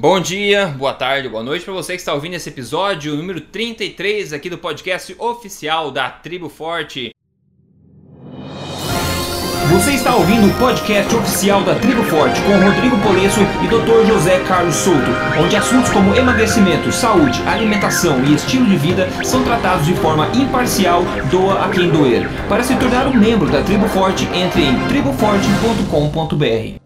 Bom dia, boa tarde, boa noite para você que está ouvindo esse episódio número 33 aqui do podcast oficial da Tribo Forte. Você está ouvindo o podcast oficial da Tribo Forte com Rodrigo Polesso e Dr. José Carlos Souto, onde assuntos como emagrecimento, saúde, alimentação e estilo de vida são tratados de forma imparcial, doa a quem doer. Para se tornar um membro da Tribo Forte, entre em triboforte.com.br.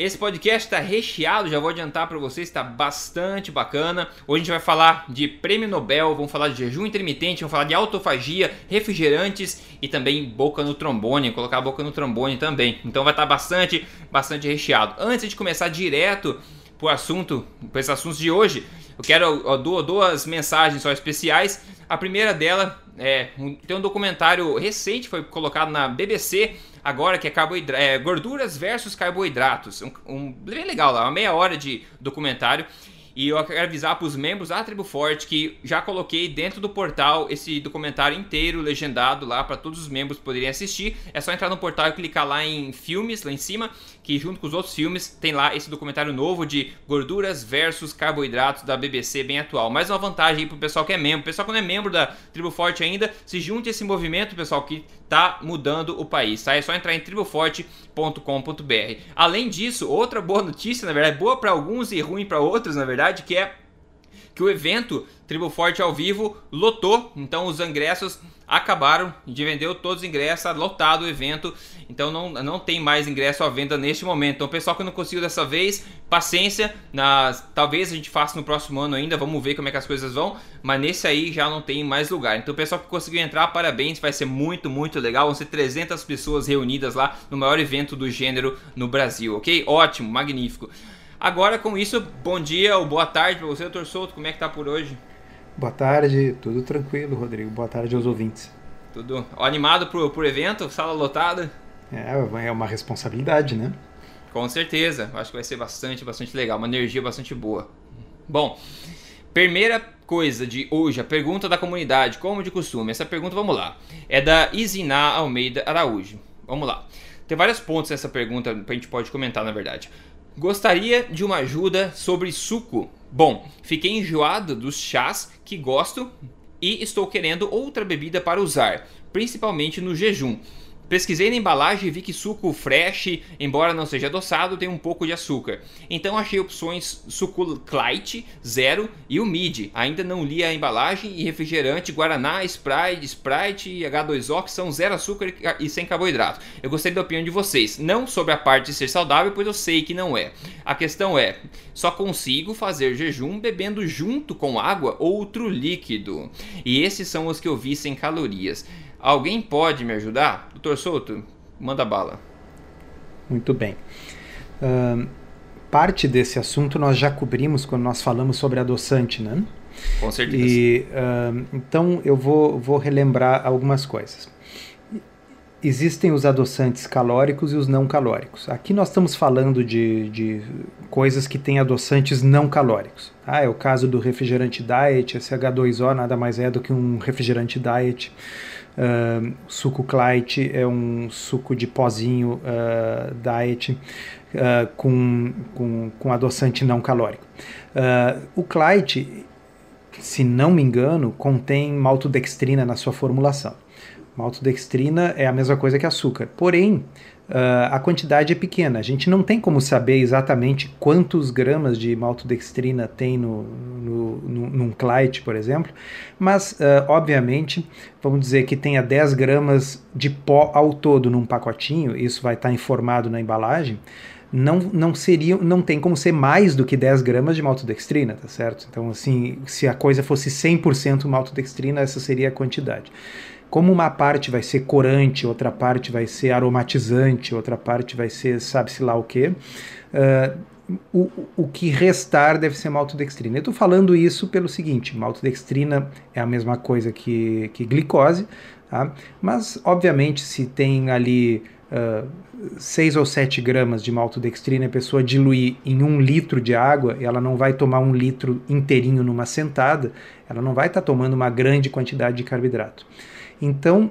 Esse podcast está recheado, já vou adiantar para vocês, está bastante bacana. Hoje a gente vai falar de prêmio Nobel, vamos falar de jejum intermitente, vamos falar de autofagia, refrigerantes e também boca no trombone, colocar a boca no trombone também. Então vai estar tá bastante, bastante recheado. Antes de começar direto para o assunto, para esse assunto de hoje, eu quero duas mensagens só especiais. A primeira dela é tem um documentário recente, foi colocado na BBC agora que é, é gorduras versus carboidratos. Um, um, bem legal lá, uma meia hora de documentário. E eu quero avisar para os membros da Tribo Forte que já coloquei dentro do portal esse documentário inteiro, legendado lá, para todos os membros poderem assistir. É só entrar no portal e clicar lá em filmes, lá em cima, que junto com os outros filmes tem lá esse documentário novo de gorduras versus carboidratos da BBC, bem atual. Mais uma vantagem para o pessoal que é membro. Pessoal que não é membro da Tribo Forte ainda, se junte a esse movimento, pessoal, que tá mudando o país, tá? É só entrar em triboforte.com.br. Além disso, outra boa notícia, na verdade, boa para alguns e ruim para outros, na verdade, que é que o evento Tribo Forte ao vivo lotou, então os ingressos acabaram de vender todos os ingressos, tá lotado o evento, então não, não tem mais ingresso à venda neste momento. Então, pessoal que não conseguiu dessa vez, paciência, nas, talvez a gente faça no próximo ano ainda, vamos ver como é que as coisas vão, mas nesse aí já não tem mais lugar. Então, pessoal que conseguiu entrar, parabéns, vai ser muito, muito legal. Vão ser 300 pessoas reunidas lá no maior evento do gênero no Brasil, ok? Ótimo, magnífico. Agora, com isso, bom dia ou boa tarde para você, doutor Souto, como é que tá por hoje? Boa tarde, tudo tranquilo, Rodrigo. Boa tarde aos ouvintes. Tudo animado pro, pro evento? Sala lotada? É, é uma responsabilidade, né? Com certeza. Acho que vai ser bastante, bastante legal. Uma energia bastante boa. Bom, primeira coisa de hoje, a pergunta da comunidade, como de costume. Essa pergunta, vamos lá. É da Isiná Almeida Araújo. Vamos lá. Tem vários pontos nessa pergunta que a gente pode comentar, na verdade. Gostaria de uma ajuda sobre suco. Bom, fiquei enjoado dos chás que gosto e estou querendo outra bebida para usar, principalmente no jejum. Pesquisei na embalagem e vi que suco fresh, embora não seja adoçado, tem um pouco de açúcar. Então achei opções suco light, zero e o mid. Ainda não li a embalagem e refrigerante Guaraná, Sprite, Sprite e H2O que são zero açúcar e sem carboidrato. Eu gostaria da opinião de vocês, não sobre a parte de ser saudável, pois eu sei que não é. A questão é, só consigo fazer jejum bebendo junto com água outro líquido. E esses são os que eu vi sem calorias. Alguém pode me ajudar? Doutor Souto, manda bala. Muito bem. Uh, parte desse assunto nós já cobrimos quando nós falamos sobre adoçante, né? Com certeza. E, uh, então eu vou, vou relembrar algumas coisas. Existem os adoçantes calóricos e os não calóricos. Aqui nós estamos falando de, de coisas que têm adoçantes não calóricos. Ah, é o caso do refrigerante diet, esse H2O nada mais é do que um refrigerante diet. Uh, suco Clyde é um suco de pozinho uh, diet uh, com, com, com adoçante não calórico. o Clyde, se não me engano, contém maltodextrina na sua formulação. Maltodextrina é a mesma coisa que açúcar, porém uh, a quantidade é pequena. A gente não tem como saber exatamente quantos gramas de maltodextrina tem no, no, no, num Clyde, por exemplo, mas uh, obviamente vamos dizer que tenha 10 gramas de pó ao todo num pacotinho, isso vai estar informado na embalagem não, não seria, não tem como ser mais do que 10 gramas de maltodextrina, tá certo? Então, assim, se a coisa fosse 100% maltodextrina, essa seria a quantidade. Como uma parte vai ser corante, outra parte vai ser aromatizante, outra parte vai ser sabe-se lá o que, uh, o, o que restar deve ser maltodextrina. Eu estou falando isso pelo seguinte: maltodextrina é a mesma coisa que, que glicose, tá? mas obviamente se tem ali uh, 6 ou 7 gramas de maltodextrina a pessoa diluir em um litro de água, ela não vai tomar um litro inteirinho numa sentada, ela não vai estar tá tomando uma grande quantidade de carboidrato. Então,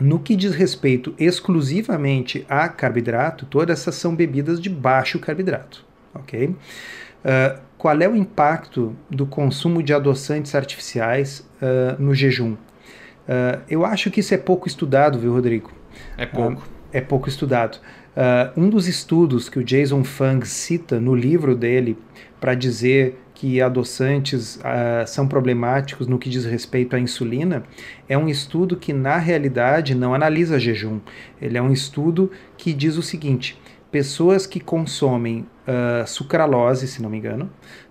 no que diz respeito exclusivamente a carboidrato, todas essas são bebidas de baixo carboidrato, ok? Uh, qual é o impacto do consumo de adoçantes artificiais uh, no jejum? Uh, eu acho que isso é pouco estudado, viu, Rodrigo? É pouco. é pouco estudado. um dos estudos que o Jason Fung cita no livro dele para dizer que adoçantes uh, são problemáticos no que diz respeito à insulina, é um estudo que, na realidade, não analisa jejum. Ele é um estudo que diz o seguinte: pessoas que consomem uh, sucralose, se não me engano,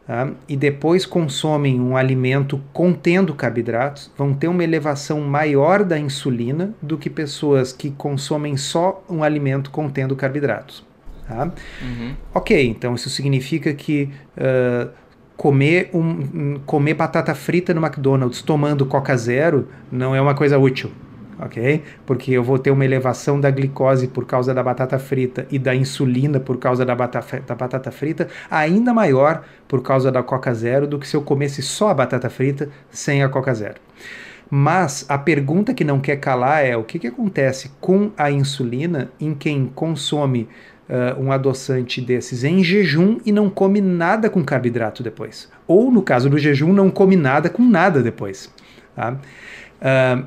uh, e depois consomem um alimento contendo carboidratos, vão ter uma elevação maior da insulina do que pessoas que consomem só um alimento contendo carboidratos. Tá? Uhum. Ok, então isso significa que uh, comer, um, comer batata frita no McDonald's tomando Coca Zero não é uma coisa útil, ok? Porque eu vou ter uma elevação da glicose por causa da batata frita e da insulina por causa da batata, da batata frita ainda maior por causa da Coca Zero do que se eu comesse só a batata frita sem a Coca Zero. Mas a pergunta que não quer calar é o que, que acontece com a insulina em quem consome uh, um adoçante desses em jejum e não come nada com carboidrato depois. Ou, no caso do jejum, não come nada com nada depois. Tá? Uh,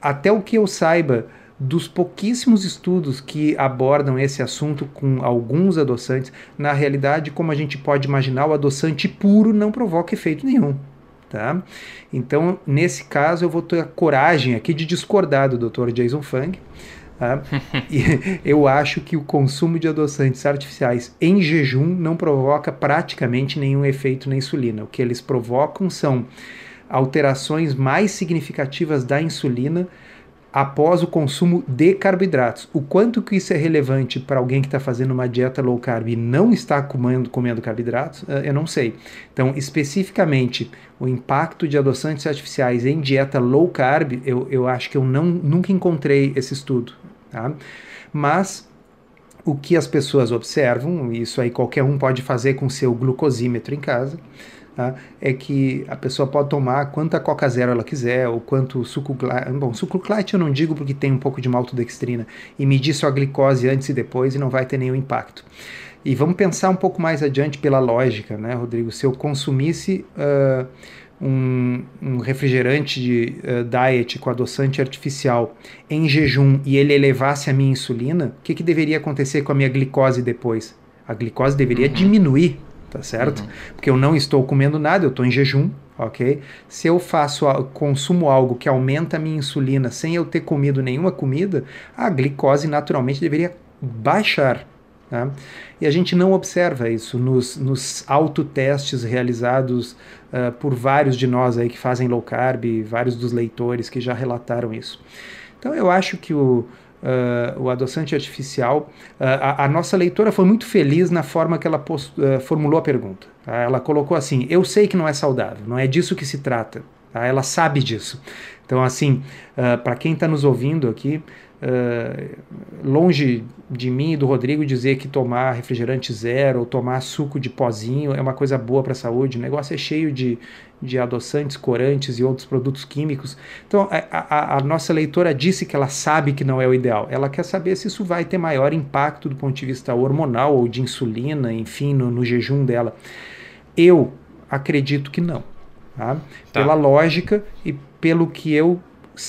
até o que eu saiba, dos pouquíssimos estudos que abordam esse assunto com alguns adoçantes, na realidade, como a gente pode imaginar, o adoçante puro não provoca efeito nenhum. Tá? Então, nesse caso, eu vou ter a coragem aqui de discordar do Dr. Jason Fung Tá? e eu acho que o consumo de adoçantes artificiais em jejum não provoca praticamente nenhum efeito na insulina. O que eles provocam são alterações mais significativas da insulina após o consumo de carboidratos. O quanto que isso é relevante para alguém que está fazendo uma dieta low carb e não está comendo, comendo carboidratos, eh, eu não sei. Então, especificamente, o impacto de adoçantes artificiais em dieta low carb, eu, eu acho que eu não, nunca encontrei esse estudo. Tá? Mas o que as pessoas observam, isso aí qualquer um pode fazer com seu glucosímetro em casa, tá? é que a pessoa pode tomar quanta Coca Zero ela quiser, ou quanto suco Bom, suco light eu não digo porque tem um pouco de maltodextrina, e medir sua glicose antes e depois e não vai ter nenhum impacto. E vamos pensar um pouco mais adiante pela lógica, né, Rodrigo? Se eu consumisse. Uh, um, um refrigerante de uh, diet com adoçante artificial em jejum e ele elevasse a minha insulina, o que, que deveria acontecer com a minha glicose depois? A glicose deveria uhum. diminuir, tá certo? Uhum. Porque eu não estou comendo nada, eu estou em jejum, ok? Se eu faço, consumo algo que aumenta a minha insulina sem eu ter comido nenhuma comida, a glicose naturalmente deveria baixar, Tá? E a gente não observa isso nos, nos autotestes realizados uh, por vários de nós aí que fazem low carb, vários dos leitores que já relataram isso. Então eu acho que o, uh, o adoçante artificial, uh, a, a, nossa leitora foi muito feliz na forma que ela post, formulou a pergunta. Tá? Ela colocou assim: Eu sei que não é saudável, não é disso que se trata. Tá? Ela sabe disso. Então, assim, para quem está nos ouvindo aqui, Uh, longe de mim e do Rodrigo dizer que tomar refrigerante zero ou tomar suco de pozinho é uma coisa boa para a saúde. O negócio é cheio de, de adoçantes, corantes e outros produtos químicos. Então, a, a, a, nossa leitora disse que ela sabe que não é o ideal. Ela quer saber se isso vai ter maior impacto do ponto de vista hormonal ou de insulina, enfim, no, no jejum dela. Eu acredito que não. Tá? Tá. Pela lógica e pelo que eu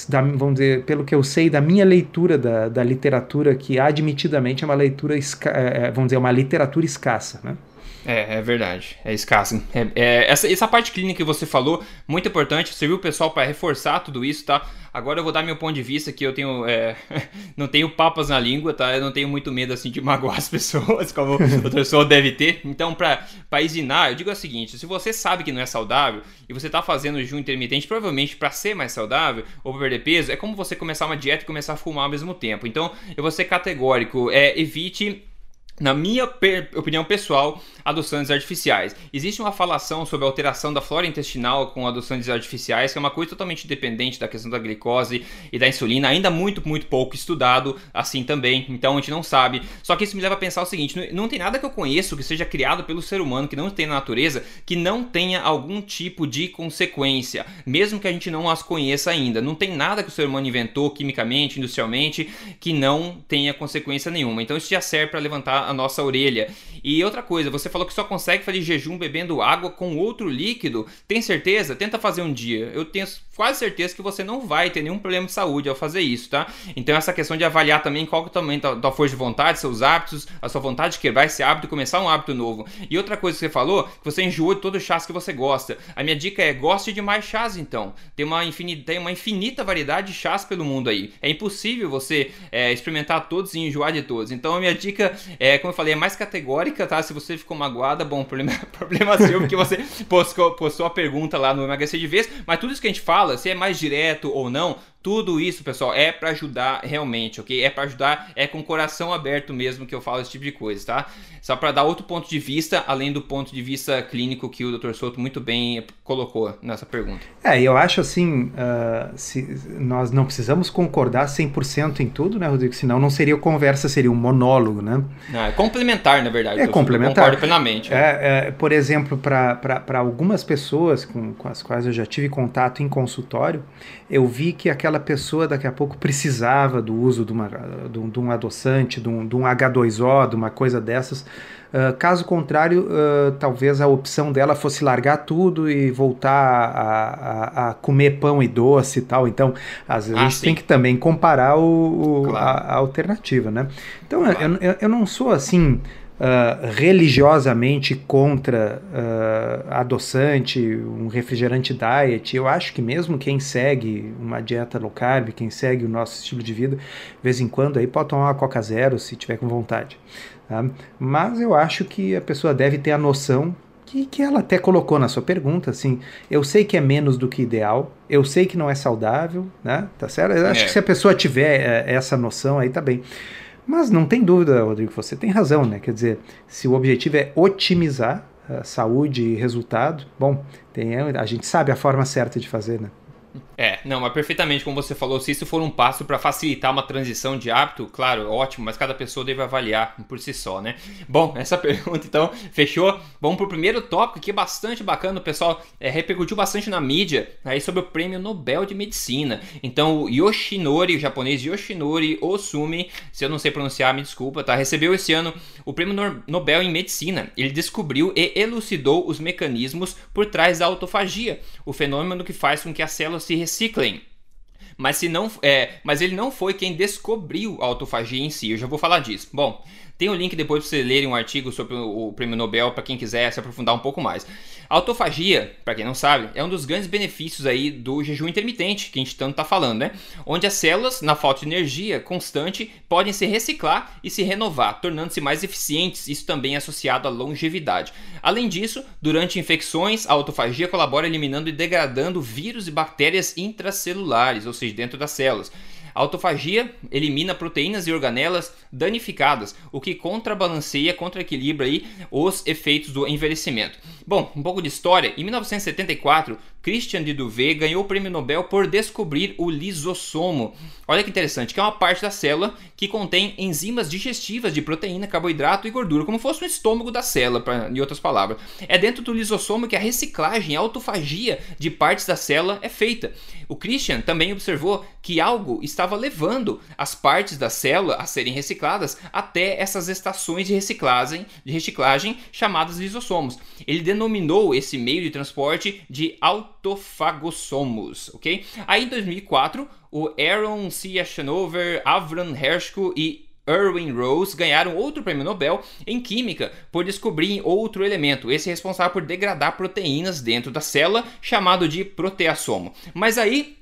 da, vamos dizer, pelo que eu sei da minha leitura da, da literatura, que admitidamente é uma leitura, é, é, vamos dizer, uma literatura escassa, né? É, é verdade. É escasso. É, é, essa, essa parte clínica que você falou, muito importante. Serviu o pessoal para reforçar tudo isso, tá? Agora eu vou dar meu ponto de vista que eu tenho. É, não tenho papas na língua, tá? Eu não tenho muito medo assim de magoar as pessoas, como outra pessoa deve ter. Então, para ensinar, eu digo o seguinte: se você sabe que não é saudável e você tá fazendo jejum intermitente, provavelmente para ser mais saudável ou pra perder peso, é como você começar uma dieta e começar a fumar ao mesmo tempo. Então, eu vou ser categórico. É, evite na minha opinião pessoal, adoçantes artificiais. Existe uma falação sobre a alteração da flora intestinal com adoçantes artificiais, que é uma coisa totalmente independente da questão da glicose e da insulina, ainda muito, muito pouco estudado assim também, então a gente não sabe. Só que isso me leva a pensar o seguinte: não, não tem nada que eu conheço que seja criado pelo ser humano, que não tem na natureza, que não tenha algum tipo de consequência, mesmo que a gente não as conheça ainda. Não tem nada que o ser humano inventou quimicamente, industrialmente, que não tenha consequência nenhuma. Então isso já serve para levantar a nossa orelha. E outra coisa, você falou que só consegue fazer jejum bebendo água com outro líquido. Tem certeza? Tenta fazer um dia. Eu tenho quase certeza que você não vai ter nenhum problema de saúde ao fazer isso, tá? Então essa questão de avaliar também qual que é também da, da força de vontade, seus hábitos, a sua vontade de quebrar esse hábito e começar um hábito novo. E outra coisa que você falou, que você enjoou de todo o chás que você gosta. A minha dica é goste de mais chás então. Tem uma infinita, tem uma infinita variedade de chás pelo mundo aí. É impossível você é, experimentar todos e enjoar de todos. Então a minha dica é, como eu falei, é mais categórica, tá? Se você ficou magoada, bom, problema, problema seu, porque você postou, postou a pergunta lá no emagrecer de vez. Mas tudo isso que a gente fala, se é mais direto ou não, tudo isso, pessoal, é para ajudar realmente, ok? É para ajudar, é com o coração aberto mesmo que eu falo esse tipo de coisa, tá? Só para dar outro ponto de vista, além do ponto de vista clínico que o Dr. Souto muito bem colocou nessa pergunta. É, eu acho assim, uh, se, nós não precisamos concordar 100% em tudo, né, Rodrigo? Senão não seria conversa, seria um monólogo, né? Não, é complementar, na verdade. É complementar. concordo plenamente. É, é, por exemplo, para algumas pessoas com, com as quais eu já tive contato em consultório, eu vi que aquela pessoa daqui a pouco precisava do uso de, uma, de, um, de um adoçante, de um, de um H2O, de uma coisa dessas. Uh, caso contrário, uh, talvez a opção dela fosse largar tudo e voltar a, a, a, comer pão e doce e tal. Então, às vezes ah, a gente sim. tem que também comparar o, o claro. a, a, alternativa, né? Então, claro. eu, eu, eu não sou assim uh, religiosamente contra uh, adoçante, um refrigerante diet. Eu acho que mesmo quem segue uma dieta low carb, quem segue o nosso estilo de vida, de vez em quando aí pode tomar uma Coca Zero se tiver com vontade. Tá? Mas eu acho que a pessoa deve ter a noção que, que ela até colocou na sua pergunta, assim, eu sei que é menos do que ideal, eu sei que não é saudável, né? Tá certo? Eu acho é. que se a pessoa tiver é, essa noção aí, tá bem. Mas não tem dúvida, Rodrigo, você tem razão, né? Quer dizer, se o objetivo é otimizar a saúde e resultado, bom, tem, a gente sabe a forma certa de fazer, né? É, não, mas perfeitamente como você falou, se isso for um passo para facilitar uma transição de hábito, claro, ótimo, mas cada pessoa deve avaliar por si só, né? Bom, essa pergunta então fechou. Vamos pro primeiro tópico que é bastante bacana, o pessoal é, repercutiu bastante na mídia aí sobre o prêmio Nobel de Medicina. Então, o Yoshinori, o japonês Yoshinori Osumi, se eu não sei pronunciar, me desculpa, tá? Recebeu esse ano o prêmio Nobel em Medicina. Ele descobriu e elucidou os mecanismos por trás da autofagia, o fenômeno que faz com que as células se reciclem. Mas, se não, é, mas ele não foi quem descobriu a autofagia em si, eu já vou falar disso. Bom, tem o um link depois para você lerem um artigo sobre o prêmio Nobel para quem quiser se aprofundar um pouco mais. A autofagia, para quem não sabe, é um dos grandes benefícios aí do jejum intermitente que a gente tanto está falando, né? Onde as células, na falta de energia constante, podem se reciclar e se renovar, tornando-se mais eficientes. Isso também é associado à longevidade. Além disso, durante infecções, a autofagia colabora eliminando e degradando vírus e bactérias intracelulares, ou seja, dentro das células. A autofagia elimina proteínas e organelas danificadas, o que contrabalanceia, contra-equilibra aí os efeitos do envelhecimento. Bom, um pouco de história. Em 1974, Christian de Duvet ganhou o prêmio Nobel por descobrir o lisossomo. Olha que interessante, que é uma parte da célula que contém enzimas digestivas de proteína, carboidrato e gordura, como fosse o estômago da célula, pra, em outras palavras. É dentro do lisossomo que a reciclagem, a autofagia de partes da célula é feita. O Christian também observou que algo estava levando as partes da célula a serem recicladas até essas estações de reciclagem, de reciclagem chamadas lisossomos. Ele denominou esse meio de transporte de auto autofagossomos, ok? Aí em 2004, o Aaron C. Ashanover, Avram Hershko e Erwin Rose ganharam outro prêmio Nobel em Química por descobrirem outro elemento, esse é responsável por degradar proteínas dentro da célula, chamado de proteassomo. Mas aí,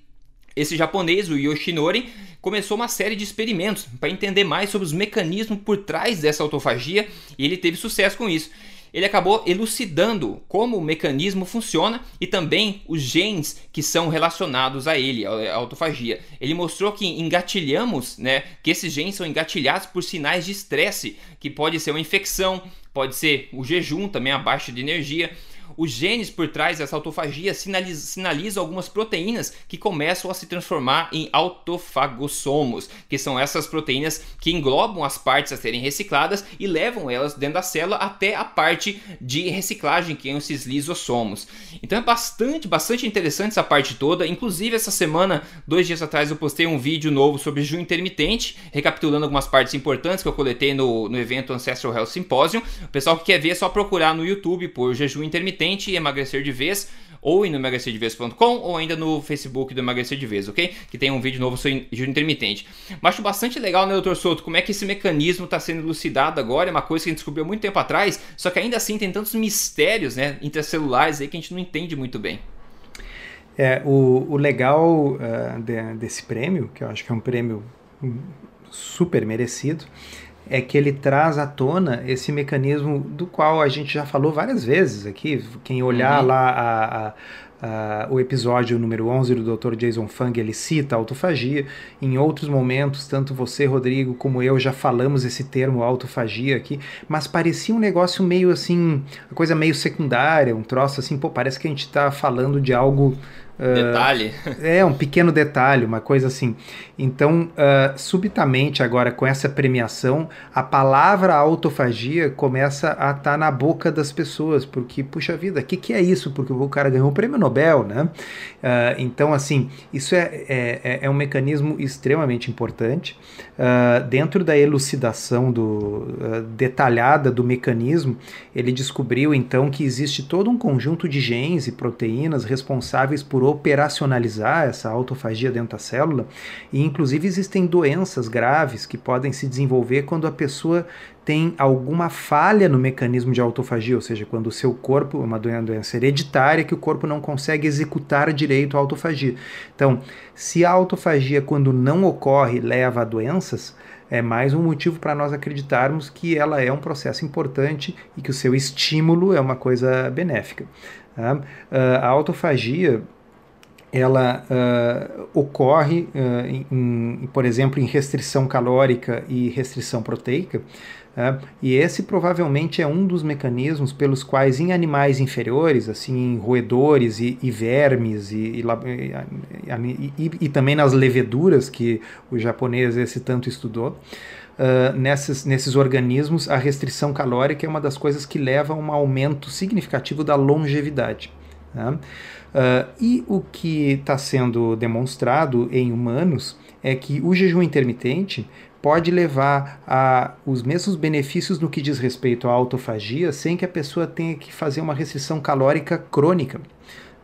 esse japonês, o Yoshinori, começou uma série de experimentos para entender mais sobre os mecanismos por trás dessa autofagia e ele teve sucesso com isso ele acabou elucidando como o mecanismo funciona e também os genes que são relacionados a ele, a autofagia. Ele mostrou que engatilhamos, né, que esses genes são engatilhados por sinais de estresse, que pode ser uma infecção, pode ser o jejum, também a baixa de energia, Os genes por trás dessa autofagia sinalizam, sinalizam algumas proteínas que começam a se transformar em autofagossomos, que são essas proteínas que englobam as partes a serem recicladas e levam elas dentro da célula até a parte de reciclagem, que são esses lisossomos. Então é bastante, bastante interessante essa parte toda. Inclusive, essa semana, dois dias atrás, eu postei um vídeo novo sobre jejum intermitente, recapitulando algumas partes importantes que eu coletei no, no evento Ancestral Health Symposium. O pessoal que quer ver é só procurar no YouTube por jejum intermitente e emagrecer de vez ou no emagrecerdevez.com ou ainda no Facebook do Emagrecer de Vez, ok? Que tem um vídeo novo sobre jejum intermitente. Mas acho bastante legal, né, doutor Souto, como é que esse mecanismo está sendo elucidado agora, é uma coisa que a gente descobriu muito tempo atrás, só que ainda assim tem tantos mistérios, né, intracelulares aí que a gente não entende muito bem. É, o, o legal uh, de, desse prêmio, que eu acho que é um prêmio super merecido, é que ele traz à tona esse mecanismo do qual a gente já falou várias vezes aqui. Quem olhar uhum. lá a, a, o episódio número 11 do Dr. Jason Fung, ele cita a autofagia. Em outros momentos, tanto você, Rodrigo, como eu já falamos esse termo autofagia aqui, mas parecia um negócio meio assim, uma coisa meio secundária, um troço assim, pô, parece que a gente está falando de algo Detalhe. Uh, é, um pequeno detalhe, uma coisa assim. Então, uh, subitamente, agora com essa premiação, a palavra autofagia começa a estar tá na boca das pessoas, porque, puxa vida, o que, que é isso? Porque o cara ganhou o prêmio Nobel, né? Uh, então, assim, isso é, é, é, é, um mecanismo extremamente importante. dentro da elucidação do, detalhada do mecanismo, ele descobriu, então, que existe todo um conjunto de genes e proteínas responsáveis por operacionalizar essa autofagia dentro da célula, e inclusive existem doenças graves que podem se desenvolver quando a pessoa tem alguma falha no mecanismo de autofagia, ou seja, quando o seu corpo, uma doença hereditária, que o corpo não consegue executar direito a autofagia. Então, se a autofagia, quando não ocorre, leva a doenças, é mais um motivo para nós acreditarmos que ela é um processo importante e que o seu estímulo é uma coisa benéfica. Tá? Ah, a autofagia ela uh, ocorre, uh, em, por exemplo, em restrição calórica e restrição proteica, uh, e esse provavelmente é um dos mecanismos pelos quais em animais inferiores, assim, em roedores e, e vermes, e, e, e, também nas leveduras, que o japonês esse tanto estudou, Uh, nesses, nesses organismos, a restrição calórica é uma das coisas que leva a um aumento significativo da longevidade. Né? Uh, e o que está sendo demonstrado em humanos é que o jejum intermitente pode levar a os mesmos benefícios no que diz respeito à autofagia sem que a pessoa tenha que fazer uma restrição calórica crônica.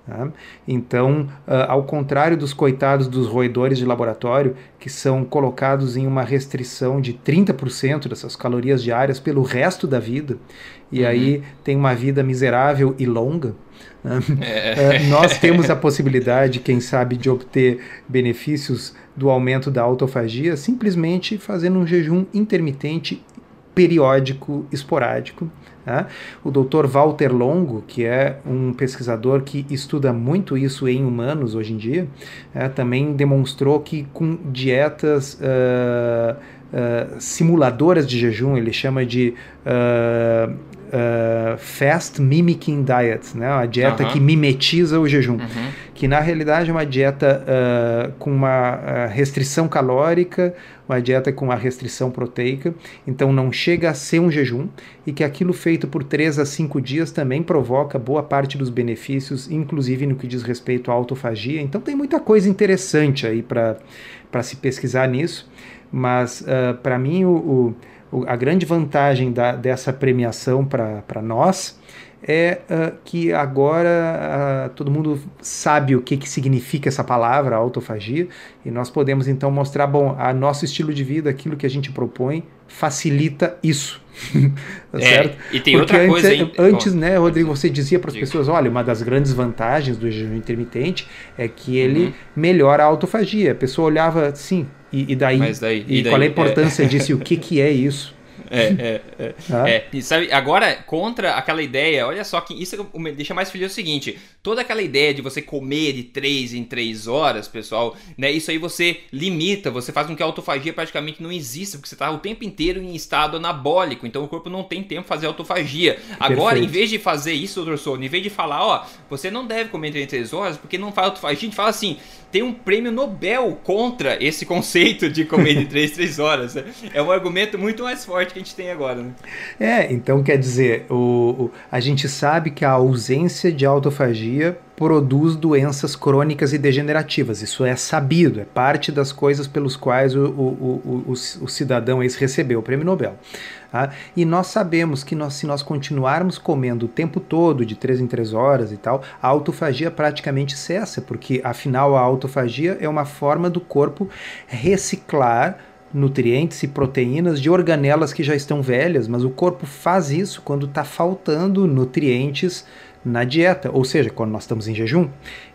Tá? Então, uh, ao contrário dos coitados dos roedores de laboratório, que são colocados em uma restrição de 30% dessas calorias diárias pelo resto da vida, e uhum. aí tem uma vida miserável e longa, é. Nós temos a possibilidade, quem sabe, de obter benefícios do aumento da autofagia simplesmente fazendo um jejum intermitente, periódico, esporádico. Tá? O Dr. Walter Longo, que é um pesquisador que estuda muito isso em humanos hoje em dia, é, também demonstrou que com dietas uh, uh, simuladoras de jejum, ele chama de uh, uh, fast mimicking diet, né? Uma dieta que mimetiza o jejum, uhum. que na realidade é uma dieta uh, com uma uh, restrição calórica, uma dieta com uma restrição proteica, então não chega a ser um jejum e que aquilo feito por 3 a 5 dias também provoca boa parte dos benefícios, inclusive no que diz respeito à autofagia. Então tem muita coisa interessante aí para se pesquisar nisso, mas para mim o, o a grande vantagem da, dessa premiação para nós é uh, que agora uh, todo mundo sabe o que, que significa essa palavra, autofagia, e nós podemos então mostrar, bom, a nosso estilo de vida, aquilo que a gente propõe, facilita isso. tá é, certo? E tem Porque outra antes, coisa. Hein? Antes, né, Rodrigo, você dizia para as pessoas: olha, uma das grandes vantagens do jejum intermitente é que ele uhum. melhora a autofagia. A pessoa olhava assim, e, e daí, daí, e, e daí, qual é a importância é. disso e o que, que é isso? É, é, é, ah. é. E sabe, agora, contra aquela ideia, olha só que isso me deixa mais feliz é o seguinte: toda aquela ideia de você comer de 3 em 3 horas, pessoal, né? Isso aí você limita, você faz com que a autofagia praticamente não exista, porque você está o tempo inteiro em estado anabólico, então o corpo não tem tempo fazer autofagia. Agora, Perfeito. em vez de fazer isso, doutor Souto, em vez de falar, ó, você não deve comer entre 3 horas porque não faz autofagia, a gente fala assim, tem um prêmio Nobel contra esse conceito de comer de 3 3 horas. É um argumento muito mais forte que a gente tem agora. Né? É, então quer dizer, o, o, a gente sabe que a ausência de autofagia produz doenças crônicas e degenerativas. Isso é sabido, é parte das coisas pelos quais o, o, o, o cidadão esse recebeu o prêmio Nobel. Tá? E nós sabemos que nós, se nós continuarmos comendo o tempo todo, de 3 em 3 horas e tal, a autofagia praticamente cessa, porque afinal a autofagia é uma forma do corpo reciclar nutrientes e proteínas de organelas que já estão velhas, mas o corpo faz isso quando está faltando nutrientes na dieta, ou seja, quando nós estamos em jejum.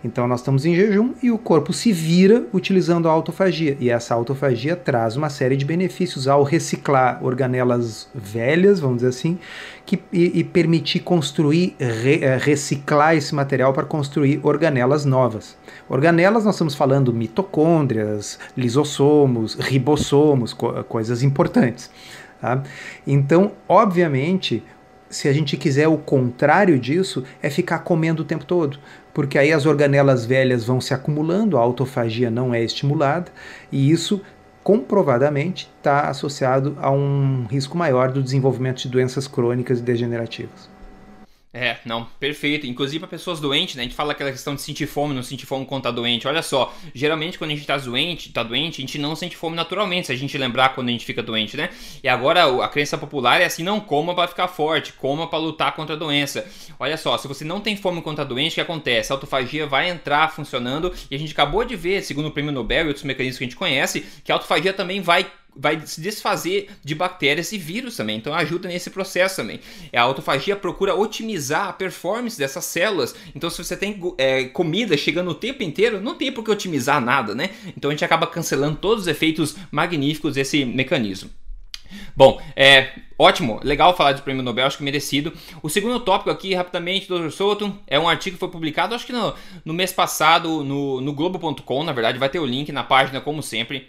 Então nós estamos em jejum e o corpo se vira utilizando a autofagia. E essa autofagia traz uma série de benefícios ao reciclar organelas velhas, vamos dizer assim, que, e, e permitir construir, re, eh, reciclar esse material para construir organelas novas. Organelas nós estamos falando mitocôndrias, lisossomos, ribossomos, co coisas importantes. Tá? Então, obviamente, se a gente quiser o contrário disso, é ficar comendo o tempo todo, porque aí as organelas velhas vão se acumulando, a autofagia não é estimulada, e isso comprovadamente está associado a um risco maior do desenvolvimento de doenças crônicas e degenerativas. É, não, perfeito. Inclusive para pessoas doentes, né? A gente fala aquela questão de sentir fome, não sentir fome quando tá doente. Olha só, geralmente quando a gente tá doente, tá doente, a gente não sente fome naturalmente, se a gente lembrar quando a gente fica doente, né? E agora a crença popular é assim, não coma para ficar forte, coma para lutar contra a doença. Olha só, se você não tem fome contra a doença, o que acontece? A autofagia vai entrar funcionando e a gente acabou de ver, segundo o prêmio Nobel e outros mecanismos que a gente conhece, que a autofagia também vai vai se desfazer de bactérias e vírus também, então ajuda nesse processo também. A autofagia procura otimizar a performance dessas células, então se você tem é, comida chegando o tempo inteiro, não tem por que otimizar nada, né? Então a gente acaba cancelando todos os efeitos magníficos desse mecanismo. Bom, é ótimo, legal falar de prêmio Nobel, acho que merecido. O segundo tópico aqui, rapidamente, Dr. Souto, é um artigo que foi publicado, acho que no, no mês passado, no, no Globo.com, na verdade, vai ter o link na página, como sempre.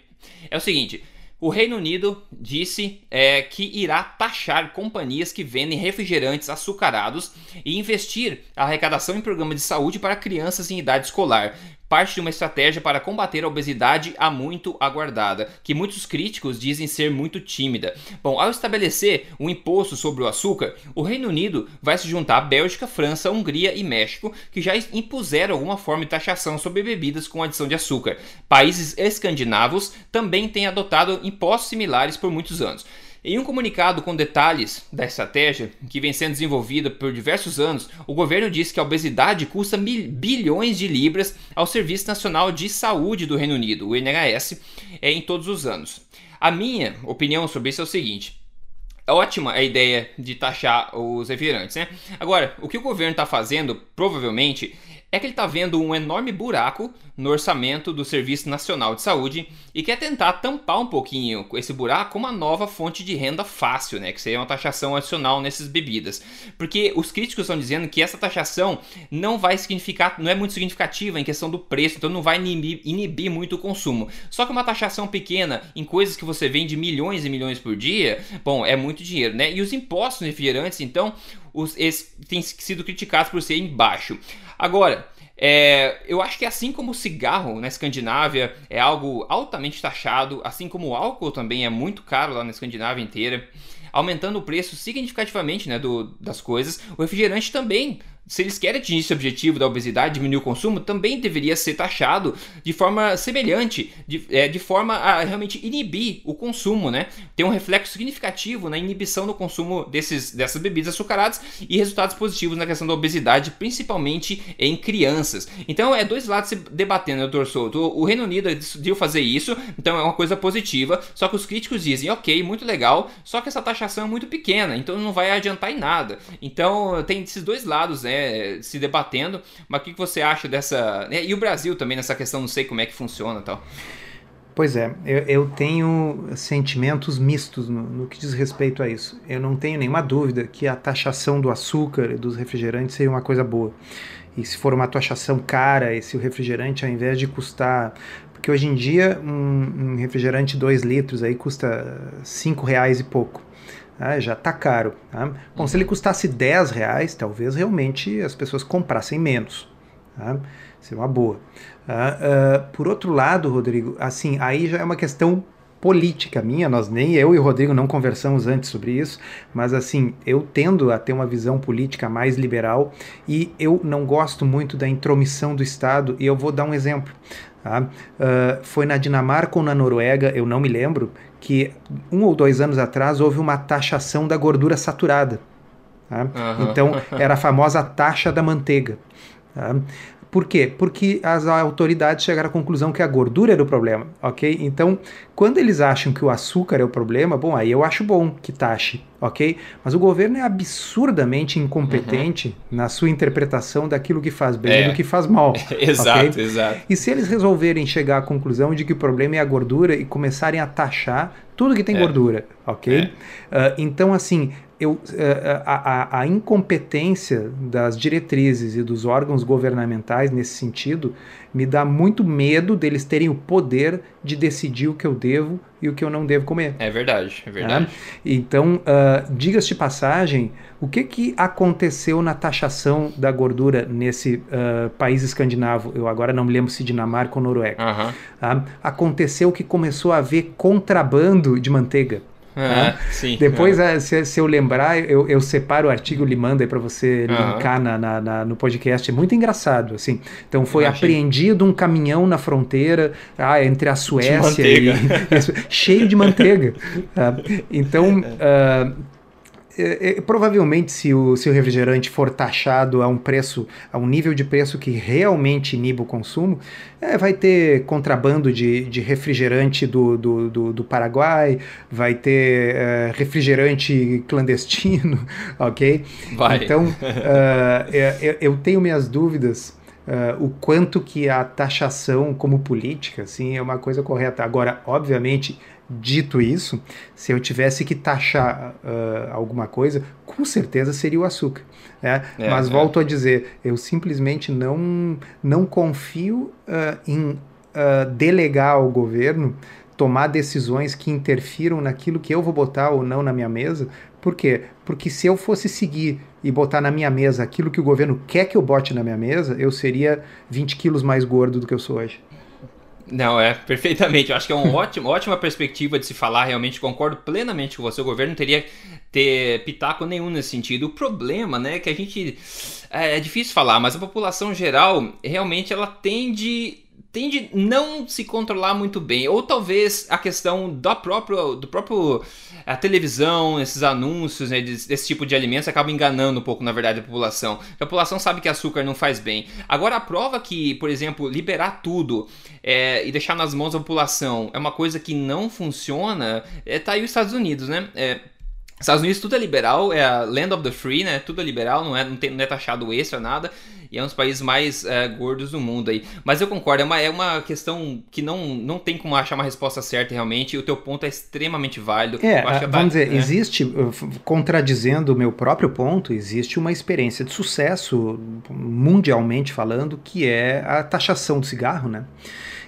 É o seguinte: o Reino Unido disse é, que irá taxar companhias que vendem refrigerantes açucarados e investir a arrecadação em programas de saúde para crianças em idade escolar, parte de uma estratégia para combater a obesidade há muito aguardada, que muitos críticos dizem ser muito tímida. Bom, ao estabelecer um imposto sobre o açúcar, o Reino Unido vai se juntar à Bélgica, França, Hungria e México, que já impuseram alguma forma de taxação sobre bebidas com adição de açúcar. Países escandinavos também têm adotado impostos similares por muitos anos. Em um comunicado com detalhes da estratégia, que vem sendo desenvolvida por diversos anos, o governo diz que a obesidade custa bilhões de libras ao Serviço Nacional de Saúde do Reino Unido, o NHS, é, em todos os anos. A minha opinião sobre isso é o seguinte: é ótima a ideia de taxar os refrigerantes, né? Agora, o que o governo está fazendo, provavelmente, é que ele está vendo um enorme buraco no orçamento do Serviço Nacional de Saúde e quer tentar tampar um pouquinho esse buraco com uma nova fonte de renda fácil, né, que seria uma taxação adicional nessas bebidas. Porque os críticos estão dizendo que essa taxação não vai significar, não é muito significativa em questão do preço, então não vai inibir, inibir muito o consumo. Só que uma taxação pequena em coisas que você vende milhões e milhões por dia, bom, é muito dinheiro, né? E os impostos refrigerantes, então, os, têm sido criticados por serem baixos. Agora, é, eu acho que assim como o cigarro na Escandinávia é algo altamente taxado, assim como o álcool também é muito caro lá na Escandinávia inteira, aumentando o preço significativamente né, do, das coisas, o refrigerante também se eles querem atingir esse objetivo da obesidade, diminuir o consumo, também deveria ser taxado de forma semelhante, de, é, de forma a realmente inibir o consumo, né? Tem um reflexo significativo na inibição do consumo desses, dessas bebidas açucaradas e resultados positivos na questão da obesidade, principalmente em crianças. Então é dois lados se debatendo, doutor Souto. O Reino Unido decidiu fazer isso, então é uma coisa positiva, só que os críticos dizem, ok, muito legal, só que essa taxação é muito pequena, então não vai adiantar em nada. Então tem esses dois lados, né? Né, se debatendo. Mas o que você acha dessa. Né, e o Brasil também nessa questão, não sei como é que funciona tal. Pois é, eu, eu tenho sentimentos mistos no, no, que diz respeito a isso. Eu não tenho nenhuma dúvida que a taxação do açúcar e dos refrigerantes seria uma coisa boa. E se for uma taxação cara, e se o refrigerante, ao invés de custar. Porque hoje em dia, um, um refrigerante 2 litros aí custa 5 reais e pouco. Ah, já está caro. Tá? Bom, se ele custasse 10 reais, talvez realmente as pessoas comprassem menos. Tá? Seria uma boa. Uh, uh, por outro lado, Rodrigo, assim, aí já é uma questão política minha, nós nem eu e o Rodrigo não conversamos antes sobre isso, mas assim, eu tendo a ter uma visão política mais liberal e eu não gosto muito da intromissão do Estado, e eu vou dar um exemplo. Tá? Uh, foi na Dinamarca ou na Noruega, eu não me lembro, que um ou dois anos atrás houve uma taxação da gordura saturada. Tá? Uhum. Então, era a famosa taxa da manteiga. Tá? Por quê? Porque as autoridades chegaram à conclusão que a gordura era o problema, ok? Então, quando eles acham que o açúcar é o problema, bom, aí eu acho bom que taxe, ok? Mas o governo é absurdamente incompetente uhum. na sua interpretação daquilo que faz bem é. e do que faz mal. exato, okay? exato. E se eles resolverem chegar à conclusão de que o problema é a gordura e começarem a taxar tudo que tem é. gordura, ok? É. Uh, então, assim, eu, eh, a, a, a, incompetência das diretrizes e dos órgãos governamentais nesse sentido me dá muito medo deles terem o poder de decidir o que eu devo e o que eu não devo comer. É verdade, é verdade. Então, uh, diga-se de passagem, o que, que aconteceu na taxação da gordura nesse uh, país escandinavo? Eu agora não me lembro se Dinamarca ou Noruega. Uh, aconteceu que começou a haver contrabando de manteiga. Ah, sim, Depois, é. se, se, eu lembrar, eu, eu separo o artigo e mando aí para você linkar na, na, na, no podcast. É muito engraçado, assim. Então, foi Imagina. apreendido um caminhão na fronteira ah, entre a Suécia e, e, cheio de manteiga. Ah, então, uh, é, é, provavelmente se o, se o refrigerante for taxado a um preço, a um nível de preço que realmente iniba o consumo, é, vai ter contrabando de, de refrigerante do, do, do, do Paraguai, vai ter é, refrigerante clandestino, ok? Vai. Então, eu, eu tenho minhas dúvidas Uh, o quanto que a taxação como política assim, é uma coisa correta. Agora, obviamente, Dito isso, se eu tivesse que taxar uh, alguma coisa, com certeza seria o açúcar. Né? É, Mas é. volto a dizer, eu simplesmente não, não confio uh, em uh, delegar ao governo tomar decisões que interfiram naquilo que eu vou botar ou não na minha mesa. Por quê? Porque se eu fosse seguir e botar na minha mesa aquilo que o governo quer que eu bote na minha mesa, eu seria 20 quilos mais gordo do que eu sou hoje. Não, é, perfeitamente. Eu acho que é uma ótima, ótima perspectiva de se falar, realmente concordo plenamente com você. O governo teria ter pitaco nenhum nesse sentido. O problema, né, é que a gente. É, é difícil falar, mas a população geral realmente ela tende tende não se controlar muito bem ou talvez a questão da próprio do próprio a televisão esses anúncios né, desse, tipo de alimentos acaba enganando um pouco na verdade a população a população sabe que açúcar não faz bem agora a prova que por exemplo liberar tudo é, e deixar nas mãos da população é uma coisa que não funciona é, tá aí os Estados Unidos né é, Estados Unidos tudo é liberal, é a land of the free, né? Tudo é liberal, não é, não, tem, não é taxado extra, nada. E é um dos países mais é, gordos do mundo aí. Mas eu concordo, é uma, é uma questão que não, não tem como achar uma resposta certa realmente. E o teu ponto é extremamente válido. É, vamos tá, dizer, é. existe, contradizendo o meu próprio ponto, existe uma experiência de sucesso, mundialmente falando, que é a taxação do cigarro, né?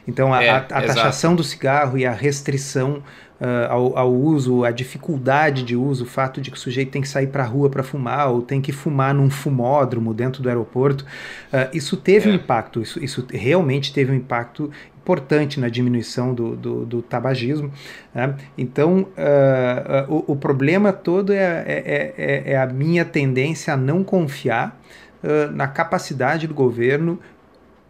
Então, a, é, a, a taxação do cigarro e a restrição uh, ao, ao, uso, a dificuldade de uso, o fato de que o sujeito tem que sair para a rua para fumar ou tem que fumar num fumódromo dentro do aeroporto, uh, isso teve é. um impacto, isso, isso realmente teve um impacto importante na diminuição do, do, do tabagismo. Né? Então, uh, uh, o, o, problema todo é, é, é, é, a minha tendência a não confiar uh, na capacidade do governo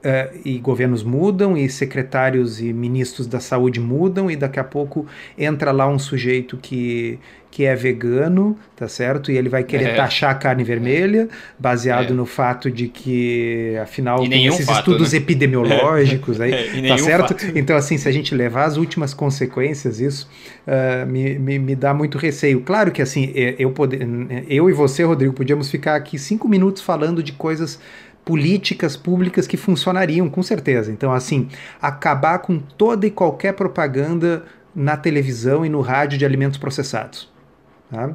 Uh, e governos mudam, e secretários e ministros da saúde mudam, e daqui a pouco entra lá um sujeito que, que é vegano, tá certo? E ele vai querer é. taxar a carne vermelha, baseado é. no fato de que, afinal, tem esses fato, estudos né? epidemiológicos aí, é. tá certo? Fato. Então, assim, se a gente levar as últimas consequências, isso uh, me, me, me, dá muito receio. Claro que, assim, eu, poder, eu e você, Rodrigo, podíamos ficar aqui cinco minutos falando de coisas políticas públicas que funcionariam, com certeza. Então, assim, acabar com toda e qualquer propaganda na televisão e no rádio de alimentos processados. Tá?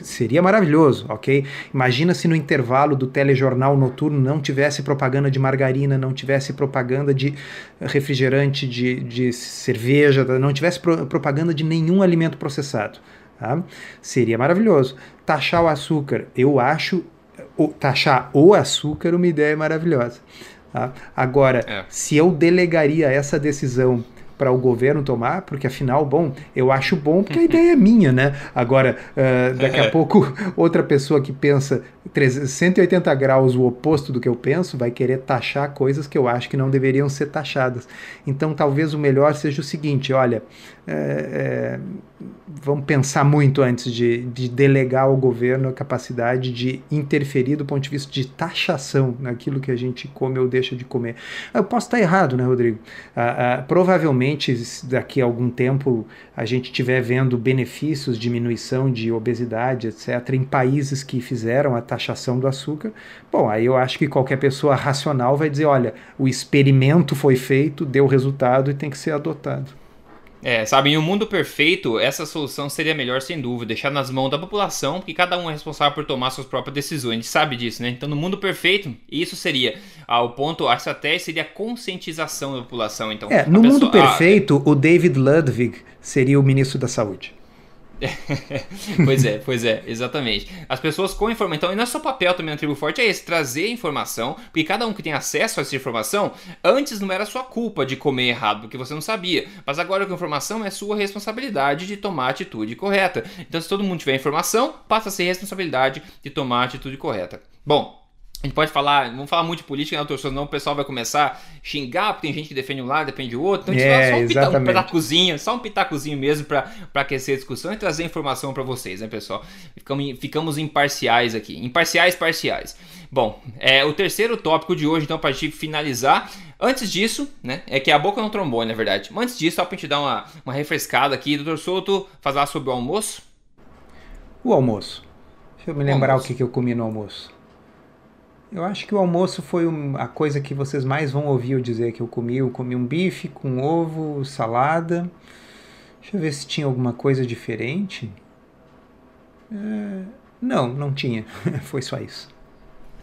Seria maravilhoso, ok? Imagina se no intervalo do telejornal noturno não tivesse propaganda de margarina, não tivesse propaganda de refrigerante, de, de cerveja, não tivesse pro, propaganda de nenhum alimento processado. Tá? Seria maravilhoso. Taxar o açúcar, eu acho. O, taxar o açúcar, uma ideia maravilhosa. Tá? Agora, é. se eu delegaria essa decisão para o governo tomar, porque afinal, bom, eu acho bom porque a ideia é minha, né? Agora, uh, daqui a pouco, outra pessoa que pensa 180 graus o oposto do que eu penso vai querer taxar coisas que eu acho que não deveriam ser taxadas. Então, talvez o melhor seja o seguinte: olha, é, é, vamos pensar muito antes de, de, delegar ao governo a capacidade de interferir do ponto de vista de taxação naquilo que a gente come ou deixa de comer. Eu posso estar errado, né, Rodrigo? Ah, ah, provavelmente, daqui a algum tempo, a gente estiver vendo benefícios, diminuição de obesidade, etc., em países que fizeram a taxação do açúcar. Bom, aí eu acho que qualquer pessoa racional vai dizer: olha, o experimento foi feito, deu resultado e tem que ser adotado. É, sabe, em um mundo perfeito, essa solução seria melhor sem dúvida, deixar nas mãos da população, porque cada um é responsável por tomar suas próprias decisões, a gente sabe disso, né? Então, no mundo perfeito, isso seria ah, o ponto, a estratégia seria a conscientização da população. Então, é, no pessoa, mundo perfeito, o David Ludwig seria o ministro da Saúde. pois é, pois é, exatamente. As pessoas com informação. Então, e nosso papel também na Tribo Forte é esse: trazer informação, porque cada um que tem acesso a essa informação, antes não era sua culpa de comer errado, porque você não sabia. Mas agora com informação é sua responsabilidade de tomar a atitude correta. Então, se todo mundo tiver informação, passa a ser responsabilidade de tomar a atitude correta. Bom, a gente pode falar, vamos falar muito de política, né, senão o pessoal vai começar a xingar, porque tem gente que defende um lado, defende o outro. Então a gente é, só um, pita, um pitacozinho, só um pitacozinho mesmo para aquecer a discussão e trazer informação para vocês, né, pessoal? Ficamos, ficamos imparciais aqui. Imparciais, parciais. Bom, é o terceiro tópico de hoje, então, para a gente finalizar. Antes disso, né, é que a boca não trombone, na verdade. Mas antes disso, só para a gente dar uma, uma refrescada aqui, doutor Souto, falar sobre o almoço. O almoço. Deixa eu me lembrar o, o que, que eu comi no almoço. Eu acho que o almoço foi a coisa que vocês mais vão ouvir eu dizer que eu comi. Eu comi um bife com ovo, salada. Deixa eu ver se tinha alguma coisa diferente. É... Não, não tinha. foi só isso.